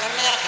Señor